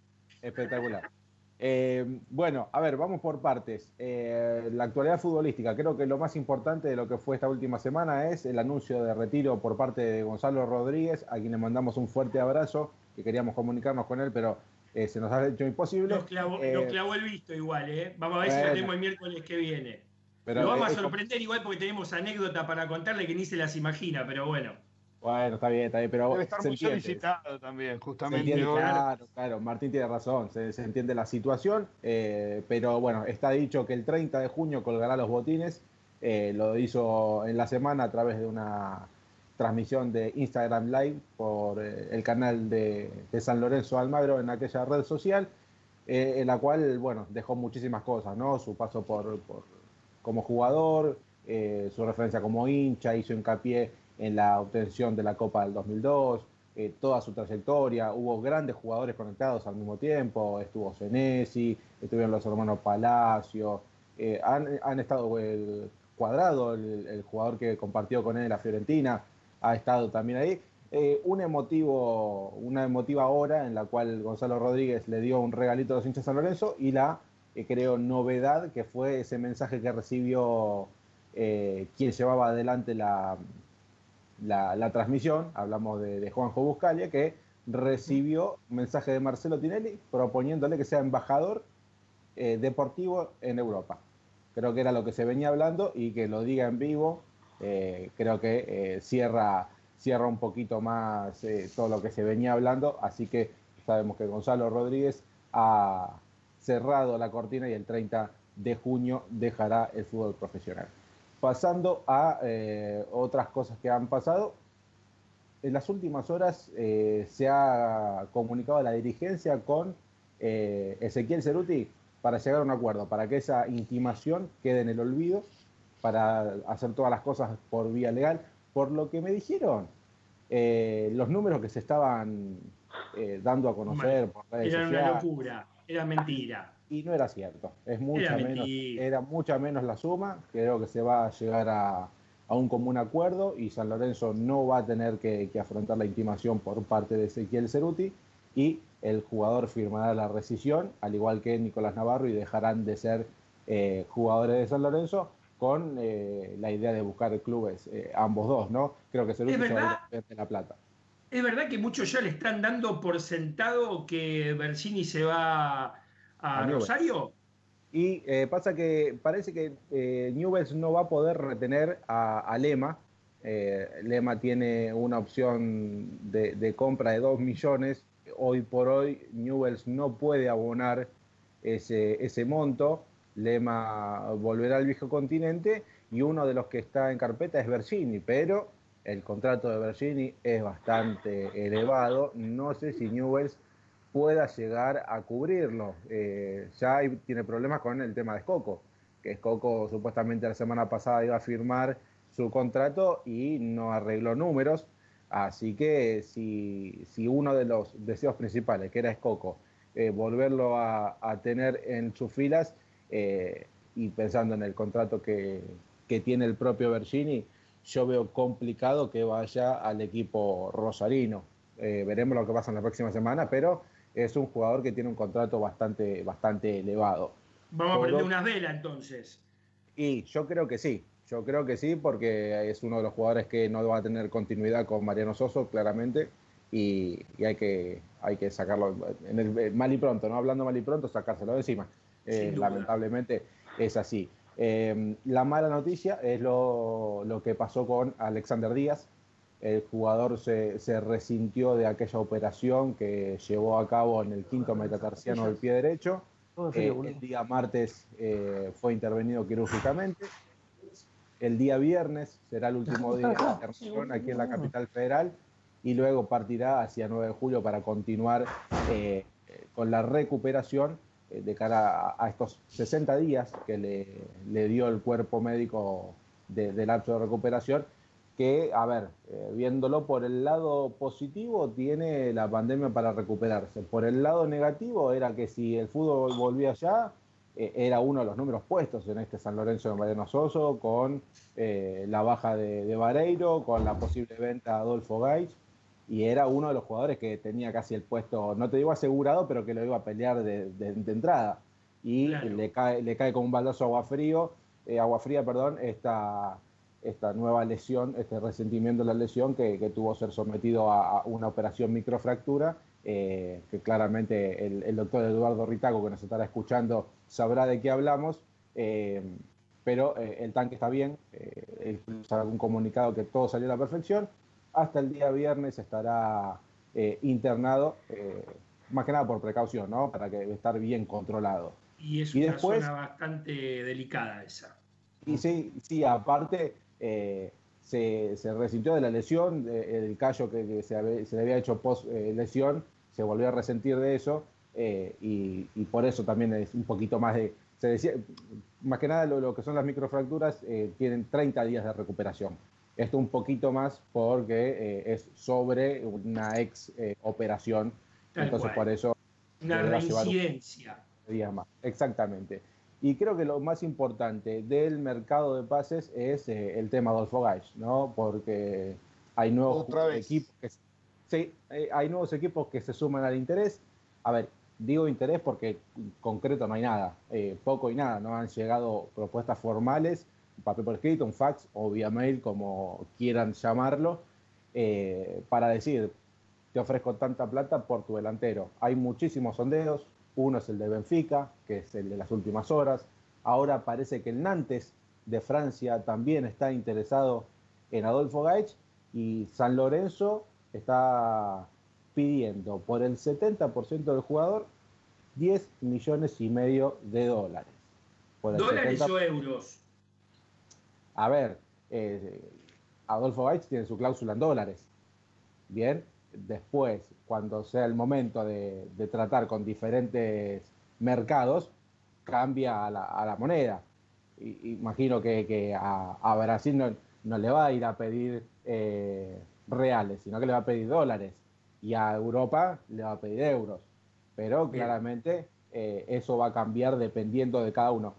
Espectacular. Eh, bueno, a ver, vamos por partes. Eh, la actualidad futbolística. Creo que lo más importante de lo que fue esta última semana es el anuncio de retiro por parte de Gonzalo Rodríguez, a quien le mandamos un fuerte abrazo, que queríamos comunicarnos con él, pero eh, se nos ha hecho imposible. Nos clavó, nos clavó el visto igual, ¿eh? Vamos a ver si lo tenemos el miércoles que viene. pero, lo vamos a sorprender igual porque tenemos anécdota para contarle que ni se las imagina, pero bueno. Bueno, está bien, está bien, pero Debe estar se muy entiende. solicitado también, justamente entiende, claro, claro, Martín tiene razón, se, se entiende la situación, eh, pero bueno, está dicho que el 30 de junio colgará los botines, eh, lo hizo en la semana a través de una transmisión de Instagram Live por eh, el canal de, de San Lorenzo Almagro en aquella red social, en la cual, bueno, dejó muchísimas cosas, ¿no? Su paso por, por- como jugador, su referencia como hincha, hizo hincapié en la obtención de la Copa del 2002, eh, toda su trayectoria, hubo grandes jugadores conectados al mismo tiempo, estuvo Senesi, estuvieron los hermanos Palacio, eh, han, han estado el Cuadrado, el, jugador que compartió con él en la Fiorentina, ha estado también ahí. Eh, emotivo, una emotiva hora en la cual Gonzalo Rodríguez le dio un regalito a los hinchas San Lorenzo y la, eh, creo, novedad que fue ese mensaje que recibió eh, quien llevaba adelante la, la, transmisión, hablamos de, Juanjo Buscalia, que recibió un mensaje de Marcelo Tinelli proponiéndole que sea embajador eh, deportivo en Europa. Creo que era lo que se venía hablando y que lo diga en vivo, eh, creo que eh, cierra, cierra un poquito más todo lo que se venía hablando, así que sabemos que Gonzalo Rodríguez ha cerrado la cortina y el 30 de junio dejará el fútbol profesional. Pasando a eh, otras cosas que han pasado, en las últimas horas eh, se ha comunicado la dirigencia con eh, Ezequiel Ceruti para llegar a un acuerdo, para que esa intimación quede en el olvido, para hacer todas las cosas por vía legal. Por lo que me dijeron, eh, los números que se estaban dando a conocer por redes Era una locura, era mentira. y no era cierto. Es mucha Era menos, era mucha menos la suma. Creo que se va a llegar a, a un común acuerdo y San Lorenzo no va a tener que, que afrontar la intimación por parte de Ezequiel Ceruti y el jugador firmará la rescisión, al igual que Nicolás Navarro, y dejarán de ser eh, jugadores de San Lorenzo con eh, la idea de buscar clubes, eh, ambos dos, ¿no? Creo que Ceruti ¿Es se va a ir de La Plata. Es verdad que muchos ya le están dando por sentado que Bersini se va a. Rosario. Y eh, pasa que parece que eh, Newell's no va a poder retener a, a Lema. Eh, Lema tiene una opción de, de compra de 2 millones. Hoy por hoy Newell's no puede abonar ese, ese monto. Lema volverá al viejo continente y uno de los que está en carpeta es Bergini, pero el contrato de Bergini es bastante elevado. No sé si Newell's pueda llegar a cubrirlo. Eh, ya tiene problemas con el tema de Escoco, que Escoco supuestamente la semana pasada iba a firmar su contrato y no arregló números. Así que si, si uno de los deseos principales, que era Escoco, eh, volverlo a, a tener en sus filas eh, y pensando en el contrato que, que tiene el propio Bergini, yo veo complicado que vaya al equipo rosarino. Eh, veremos lo que pasa en la próxima semana, pero es un jugador que tiene un contrato bastante, bastante elevado. Vamos a prender unas velas entonces. Y yo creo que sí, yo creo que sí, porque es uno de los jugadores que no va a tener continuidad con Mariano Soso, claramente, y, y hay, que, hay que sacarlo en el, mal y pronto, ¿no? Hablando mal y pronto, sacárselo de encima. Eh, lamentablemente es así. Eh, la mala noticia es lo, lo que pasó con Alexander Díaz. el jugador se, se resintió de aquella operación que llevó a cabo en el quinto metatarsiano del pie derecho. Eh, el día martes eh, fue intervenido quirúrgicamente. El día viernes será el último día de <laughs> internación aquí en la capital federal y luego partirá hacia 9 de julio para continuar eh, con la recuperación de cara a, estos 60 días que le, le dio el cuerpo médico de- del lapso de recuperación que, a ver, eh, viéndolo por el lado positivo, tiene la pandemia para recuperarse. Por el lado negativo era que si el fútbol volvía ya, eh, era uno de los números puestos en este San Lorenzo de Mariano Soso, con eh, la baja de, de Vareiro, con la posible venta a Adolfo Gaich, y era uno de los jugadores que tenía casi el puesto, no te digo asegurado, pero que lo iba a pelear de, de- de entrada. Y le, cae, le cae como un baldazo agua frío, eh, agua fría, perdón, esta, esta nueva lesión, este resentimiento de la lesión que, que tuvo ser sometido a, a una operación microfractura, eh, que claramente el, el doctor Eduardo Ritaco, que nos estará escuchando, sabrá de qué hablamos, eh, pero eh, el tanque está bien, eh, un comunicado que todo salió a la perfección, hasta el día viernes estará eh, internado, eh, más que nada por precaución, ¿no? Para que estar bien controlado. Y es Y una después- zona bastante delicada esa. Y sí, sí, aparte eh, se, se resintió de la lesión, el callo que, que se, se le había hecho post lesión, se volvió a resentir de eso y, y por eso también es un poquito más de... Se decía, más que nada lo, lo que son las microfracturas eh, tienen 30 días de recuperación. Esto un poquito más porque eh, es sobre una ex eh, operación, Tal entonces cual. por eso Una reincidencia. días más. Exactamente. Y creo que lo más importante del mercado de pases es eh, el tema Adolfo Gaich, ¿no? Porque hay nuevos Otra vez. equipos que, sí, eh, hay nuevos equipos que se suman al interés. A ver, digo interés porque en concreto no hay nada, eh, poco y nada, no han llegado propuestas formales, un papel por escrito, un fax o vía mail, como quieran llamarlo, eh, para decir, te ofrezco tanta plata por tu delantero. Hay muchísimos sondeos, uno es el de Benfica, que es el de las últimas horas. Ahora parece que el Nantes de Francia también está interesado en Adolfo Gaich y San Lorenzo está pidiendo por el 70% del jugador 10 millones y medio de dólares. ¿Dólares 70%. o euros? A ver, eh, Adolfo Gaich tiene su cláusula en dólares. Bien, después, cuando sea el momento de, de tratar con diferentes mercados, cambia a la, a la moneda. I- imagino que, que a, a Brasil no, no le va a ir a pedir eh, reales, sino que le va a pedir dólares. Y a Europa le va a pedir euros. Pero Bien. claramente eh, eso va a cambiar dependiendo de cada uno.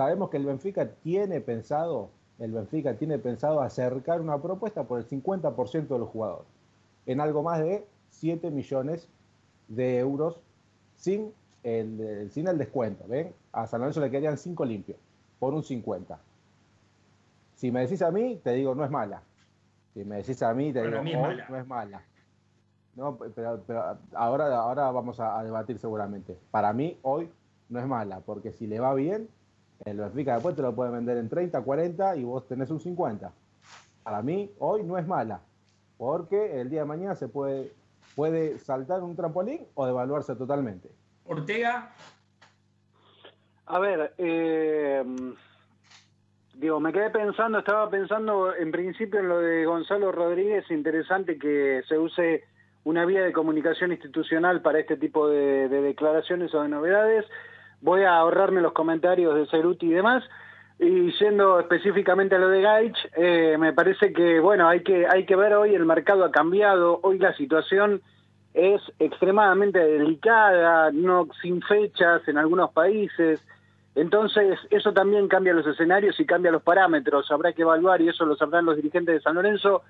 Sabemos que el Benfica tiene pensado, el Benfica tiene pensado acercar una propuesta por el 50% de los jugadores, en algo más de 7 millones de euros sin el, sin el descuento. ¿ven? A San Lorenzo le quedarían 5 limpios, por un 50. Si me decís a mí, te digo, no es mala. Si me decís a mí, te Para digo, mí mala. no es mala. No, pero, pero ahora, ahora vamos a, a debatir seguramente. Para mí, hoy no es mala, porque si le va bien, el Benfica después te lo puede vender en 30, 40 y vos tenés un 50. Para mí, hoy no es mala, porque el día de mañana se puede, puede saltar un trampolín o devaluarse totalmente. Ortega, A ver, eh, digo, me quedé pensando, estaba pensando en principio en lo de Gonzalo Rodríguez, interesante que se use una vía de comunicación institucional para este tipo de, de declaraciones o de novedades. Voy a ahorrarme los comentarios de Ceruti y demás. Y yendo específicamente a lo de Gaich, eh, me parece que, bueno, hay que, hay que ver hoy el mercado ha cambiado, hoy la situación es extremadamente delicada, no sin fechas en algunos países. Entonces, eso también cambia los escenarios y cambia los parámetros. Habrá que evaluar, y eso lo sabrán los dirigentes de San Lorenzo.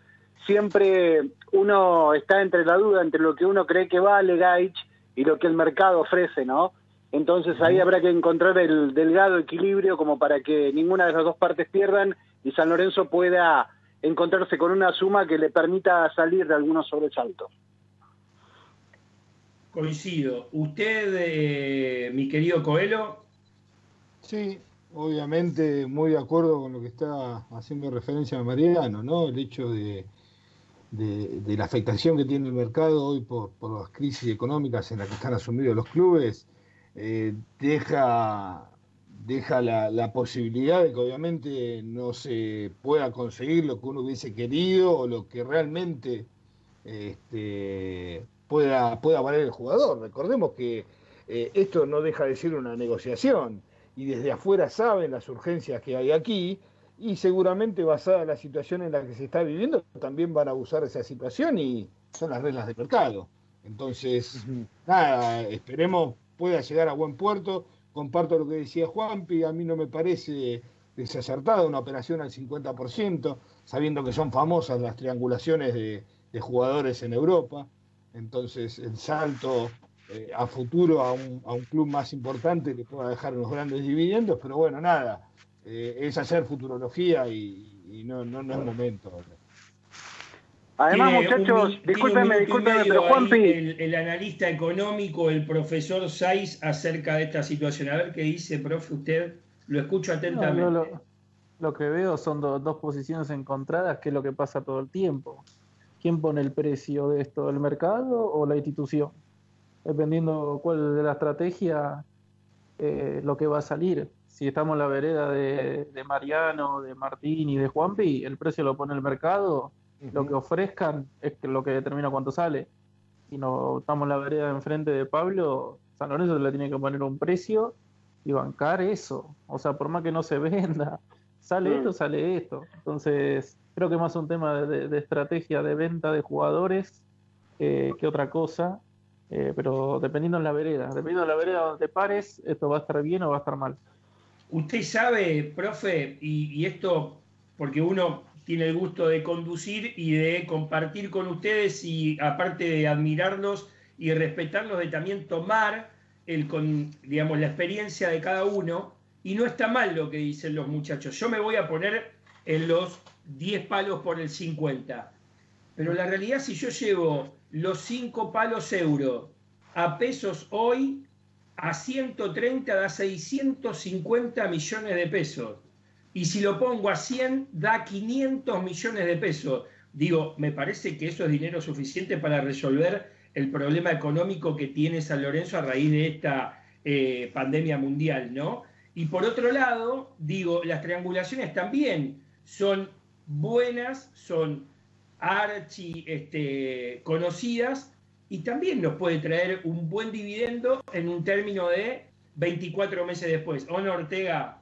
Siempre uno está entre la duda entre lo que uno cree que vale Gaich y lo que el mercado ofrece, ¿no? Entonces ahí habrá que encontrar el delgado equilibrio como para que ninguna de las dos partes pierdan y San Lorenzo pueda encontrarse con una suma que le permita salir de algunos sobresaltos. coincido. Usted, eh, mi querido Coelho, Sí, obviamente muy de acuerdo con lo que está haciendo referencia a Mariano, ¿no? El hecho de, de, de la afectación que tiene el mercado hoy por, por las crisis económicas en las que están asumidos los clubes, eh, deja, deja la, la posibilidad de que obviamente no se pueda conseguir lo que uno hubiese querido o lo que realmente este, pueda, pueda valer el jugador. Recordemos que eh, esto no deja de ser una negociación y desde afuera saben las urgencias que hay aquí y seguramente basada en la situación en la que se está viviendo también van a usar esa situación y son las reglas del mercado. Entonces, nada, esperemos pueda llegar a buen puerto. Comparto lo que decía Juanpi, a mí no me parece desacertada una operación al 50%, sabiendo que son famosas las triangulaciones de, jugadores en Europa. Entonces, el salto eh, a futuro a un, a un, club más importante le pueda dejar unos grandes dividendos, pero bueno, nada, eh, es hacer futurología y, no, no, es momento. Además, muchachos, un, discúlpenme, discúlpenme, pero Juanpi. El, el, analista económico, el profesor Saiz, acerca de esta situación. A ver qué dice, profe, usted lo escucho atentamente. No, lo, lo, que veo son do, dos posiciones encontradas, que es lo que pasa todo el tiempo. ¿Quién pone el precio de esto, el mercado o la institución? Dependiendo cuál de la estrategia, eh, lo que va a salir. Si estamos en la vereda de, de Mariano, de Martín y de Juanpi, el precio lo pone el mercado lo que ofrezcan es lo que determina cuánto sale. Si no estamos en la vereda enfrente de Pablo, San Lorenzo le tiene que poner un precio y bancar eso. O sea, por más que no se <laughs> venda, sale esto, sale esto. Entonces, creo que más un tema de, de estrategia de venta de jugadores eh, que otra cosa. Eh, pero dependiendo de la vereda, dependiendo de la vereda donde pares, esto va a estar bien o va a estar mal. Usted sabe, profe, y, y esto, porque uno tiene el gusto de conducir y de compartir con ustedes y aparte de admirarlos y respetarlos, de también tomar el, con, digamos, la experiencia de cada uno. Y no está mal lo que dicen los muchachos. Yo me voy a poner en los 10 palos por el 50. Pero la realidad, si yo llevo los 5 palos euro a pesos hoy, a 130 da 650 millones de pesos y si lo pongo a 100 da 500 millones de pesos. Digo, me parece que eso es dinero suficiente para resolver el problema económico que tiene San Lorenzo a raíz de esta eh, pandemia mundial, ¿no? Y por otro lado, digo, las triangulaciones también son buenas, son archi este, conocidas y también nos puede traer un buen dividendo en un término de 24 meses después. ¿O no, Ortega?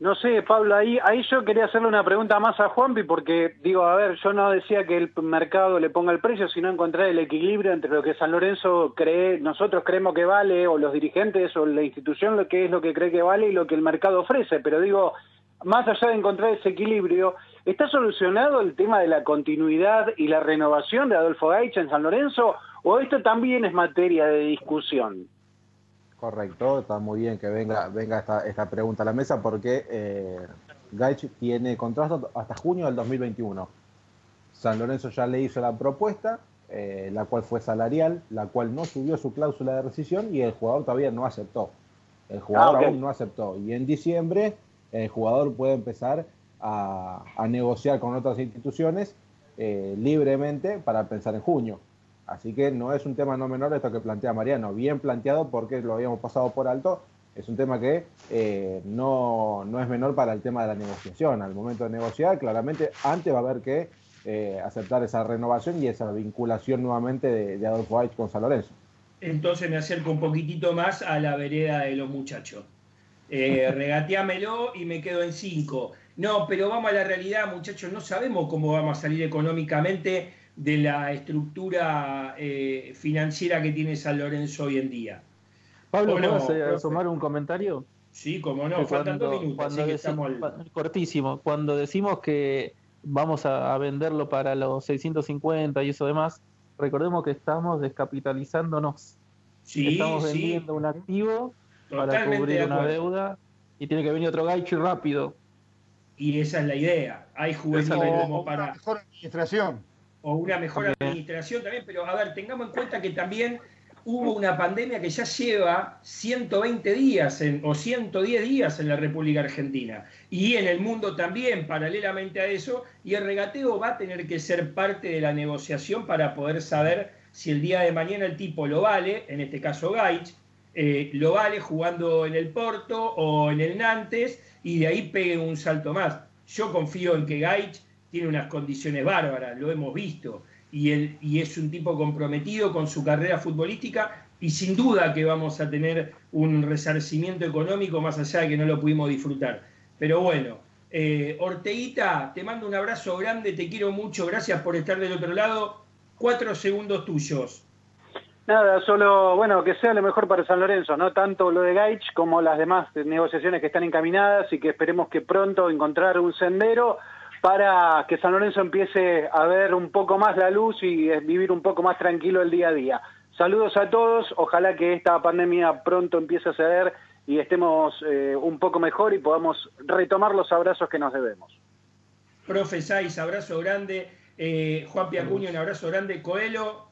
No sé, Pablo, ahí, ahí yo quería hacerle una pregunta más a Juanpi, porque digo, a ver, yo no decía que el mercado le ponga el precio, sino encontrar el equilibrio entre lo que San Lorenzo cree, nosotros creemos que vale, o los dirigentes, o la institución, lo que es lo que cree que vale y lo que el mercado ofrece. Pero digo, más allá de encontrar ese equilibrio, ¿está solucionado el tema de la continuidad y la renovación de Adolfo Gaich en San Lorenzo, o esto también es materia de discusión? Correcto, está muy bien que venga, venga esta, esta pregunta a la mesa porque eh, Gaich tiene contrato hasta junio del 2021. San Lorenzo ya le hizo la propuesta, eh, la cual fue salarial, la cual no subió su cláusula de rescisión y el jugador todavía no aceptó. El jugador ah, okay. aún no aceptó. Y en diciembre el jugador puede empezar a, a negociar con otras instituciones eh, libremente para pensar en junio. Así que no es un tema no menor esto que plantea Mariano, bien planteado porque lo habíamos pasado por alto, es un tema que eh, no, no, es menor para el tema de la negociación. Al momento de negociar, claramente antes va a haber que eh, aceptar esa renovación y esa vinculación nuevamente de, de Adolfo Aich con San Lorenzo. Entonces me acerco un poquitito más a la vereda de los muchachos. Eh, <laughs> regateámelo y me quedo en cinco. No, pero vamos a la realidad, muchachos, no sabemos cómo vamos a salir económicamente de la estructura eh, financiera que tiene San Lorenzo hoy en día. Pablo, ¿puedes no, asomar un comentario? Sí, como no, que faltan cuando, dos minutos. Cuando decimos, al... Cortísimo, cuando decimos que vamos a, a, venderlo para los 650 y eso demás, recordemos que estamos descapitalizándonos. Sí, estamos vendiendo sí. un activo Totalmente para cubrir de una deuda y tiene que venir otro gaichi rápido. Y esa es la idea. Hay juveniles como para... Mejor administración o una mejor administración también, pero a ver, tengamos en cuenta que también hubo una pandemia que ya lleva 120 días en- o 110 días en la República Argentina y en el mundo también, paralelamente a eso, y el regateo va a tener que ser parte de la negociación para poder saber si el día de mañana el tipo lo vale, en este caso Gaich, eh, lo vale jugando en el Porto o en el Nantes y de ahí pegue un salto más. Yo confío en que Gaich tiene unas condiciones bárbaras, lo hemos visto, y, él, y es un tipo comprometido con su carrera futbolística y sin duda que vamos a tener un resarcimiento económico más allá de que no lo pudimos disfrutar. Pero bueno, eh, Orteguita, te mando un abrazo grande, te quiero mucho, gracias por estar del otro lado. Cuatro segundos tuyos. Nada, solo, bueno, que sea lo mejor para San Lorenzo, no tanto lo de Gaich como las demás negociaciones que están encaminadas y que esperemos que pronto encontrar un sendero para que San Lorenzo empiece a ver un poco más la luz y eh, vivir un poco más tranquilo el día a día. Saludos a todos, ojalá que esta pandemia pronto empiece a ceder y estemos eh, un poco mejor y podamos retomar los abrazos que nos debemos. Profe Saiz, abrazo grande. Eh, Juan Piacuño, un abrazo grande. Coelho,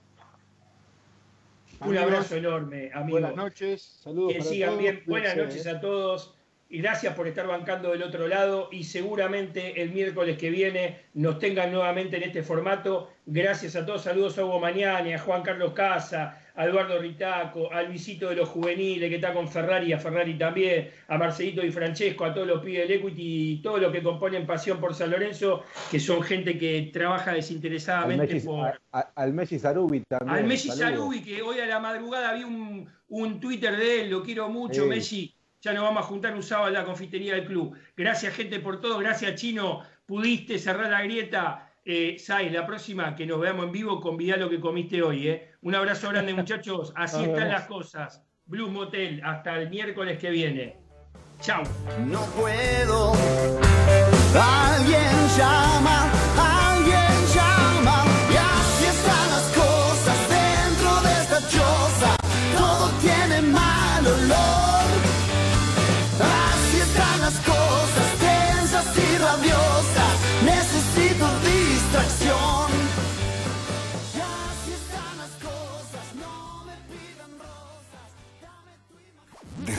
un Amigos, abrazo enorme, amigo. Buenas noches, saludos Que para sigan todos, bien. Buenas noches a todos. Gracias por estar bancando del otro lado. Y seguramente el miércoles que viene nos tengan nuevamente en este formato. Gracias a todos. Saludos a Hugo Mañani, a Juan Carlos Casa, a Eduardo Ritaco, a Luisito de los Juveniles que está con Ferrari, a Ferrari también, a Marcelito y Francesco, a todos los pibes del Equity y todos los que componen Pasión por San Lorenzo, que son gente que trabaja Al desinteresadamente Messi, por, a- a- al Messi Sarubi también. al Messi saludos. Sarubi, que hoy a la madrugada vi un, un Twitter de él, lo quiero mucho, Sí. Messi. Ya nos vamos a juntar un sábado en la confitería del club. Gracias, gente, por todo. Gracias, Chino. Pudiste cerrar la grieta. Eh, Sai, la próxima que nos veamos en vivo, convidá lo que comiste hoy. Eh. Un abrazo grande, muchachos. <laughs> Así Nos están vemos. las cosas. Blue Motel, hasta el miércoles que viene. Chao. No puedo. Alguien llama,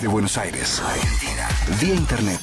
Desde Buenos Aires, Argentina, vía internet